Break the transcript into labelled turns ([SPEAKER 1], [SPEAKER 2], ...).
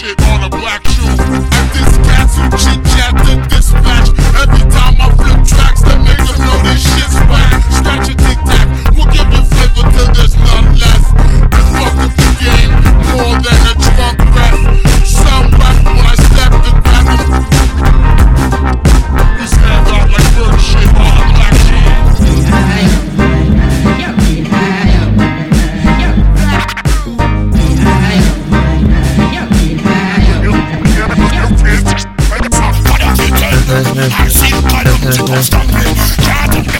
[SPEAKER 1] shit on a black
[SPEAKER 2] i don't stop.